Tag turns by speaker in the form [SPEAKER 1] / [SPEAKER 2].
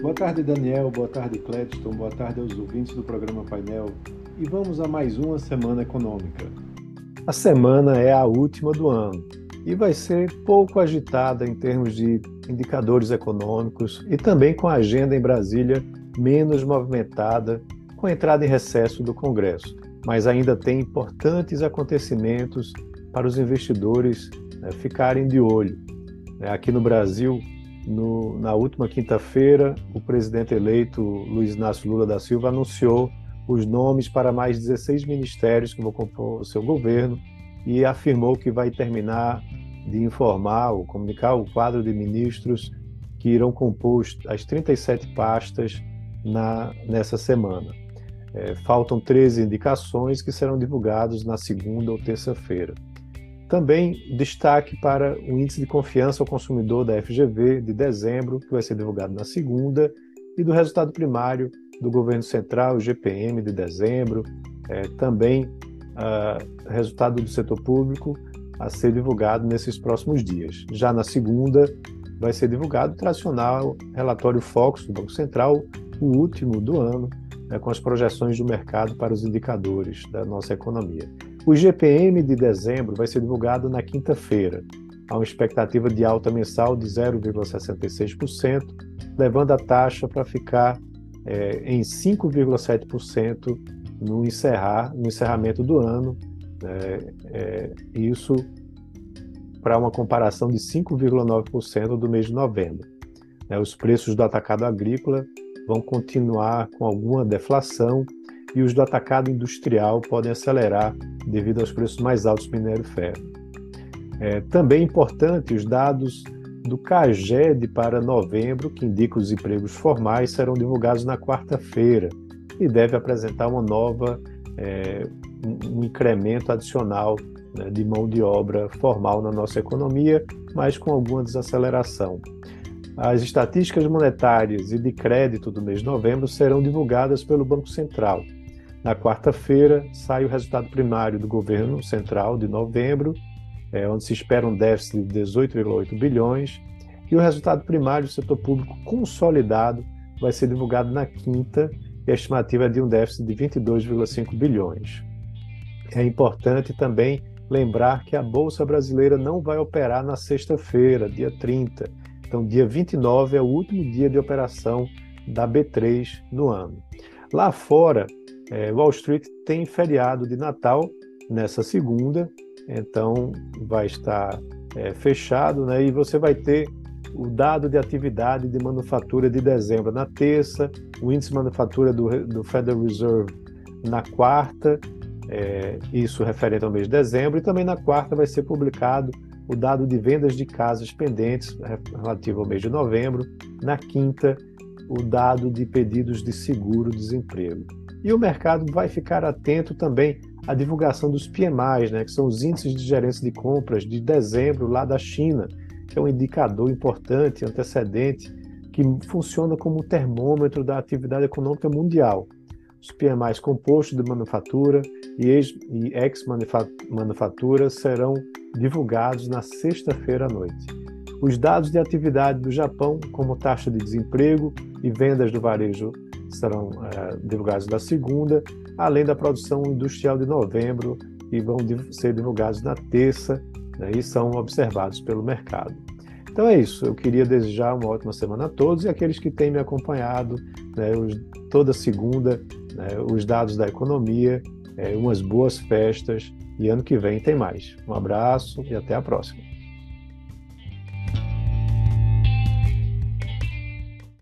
[SPEAKER 1] Boa tarde, Daniel. Boa tarde, Cledston. Boa tarde aos ouvintes do programa Painel. E vamos a mais uma semana econômica. A semana é a última do ano e vai ser pouco agitada em termos de indicadores econômicos e também com a agenda em Brasília menos movimentada com a entrada em recesso do Congresso. Mas ainda tem importantes acontecimentos para os investidores né, ficarem de olho. É, aqui no Brasil, no, na última quinta-feira, o presidente eleito Luiz Inácio Lula da Silva anunciou os nomes para mais 16 ministérios que vão compor o seu governo e afirmou que vai terminar de informar ou comunicar o quadro de ministros que irão compor as 37 pastas na, nessa semana. É, faltam 13 indicações que serão divulgados na segunda ou terça-feira. Também destaque para o índice de confiança ao consumidor da FGV de dezembro, que vai ser divulgado na segunda, e do resultado primário do governo central, o GPM de dezembro, é, também uh, resultado do setor público a ser divulgado nesses próximos dias. Já na segunda, vai ser divulgado o tradicional relatório Focus do Banco Central, o último do ano, né, com as projeções do mercado para os indicadores da nossa economia. O GPM de dezembro vai ser divulgado na quinta-feira. Há uma expectativa de alta mensal de 0,66%, levando a taxa para ficar é, em 5,7% no, encerrar, no encerramento do ano. É, é, isso para uma comparação de 5,9% do mês de novembro. É, os preços do atacado agrícola vão continuar com alguma deflação e os do atacado industrial podem acelerar devido aos preços mais altos do minério ferro. É, também importante, os dados do CAGED para novembro, que indicam os empregos formais, serão divulgados na quarta-feira e deve apresentar uma nova, é, um incremento adicional né, de mão de obra formal na nossa economia, mas com alguma desaceleração. As estatísticas monetárias e de crédito do mês de novembro serão divulgadas pelo Banco Central. Na quarta-feira, sai o resultado primário do governo central de novembro, é, onde se espera um déficit de 18,8 bilhões, e o resultado primário do setor público consolidado vai ser divulgado na quinta, e a estimativa é de um déficit de 22,5 bilhões. É importante também lembrar que a Bolsa Brasileira não vai operar na sexta-feira, dia 30, então, dia 29 é o último dia de operação da B3 no ano. Lá fora, é, Wall Street tem feriado de Natal nessa segunda, então vai estar é, fechado, né? E você vai ter o dado de atividade de manufatura de dezembro na terça, o índice de manufatura do, do Federal Reserve na quarta, é, isso referente ao mês de dezembro, e também na quarta vai ser publicado o dado de vendas de casas pendentes relativo ao mês de novembro, na quinta, o dado de pedidos de seguro-desemprego. E o mercado vai ficar atento também à divulgação dos PMIs, né, que são os índices de gerência de compras de dezembro lá da China, que é um indicador importante, antecedente, que funciona como termômetro da atividade econômica mundial. Os PMIs compostos de manufatura e ex-manufatura serão divulgados na sexta-feira à noite. Os dados de atividade do Japão, como taxa de desemprego e vendas do varejo, serão é, divulgados na segunda, além da produção industrial de novembro, e vão ser divulgados na terça né, e são observados pelo mercado. Então é isso, eu queria desejar uma ótima semana a todos e aqueles que têm me acompanhado né, os, toda segunda, né, os dados da economia, é, umas boas festas e ano que vem tem mais. Um abraço e até a próxima.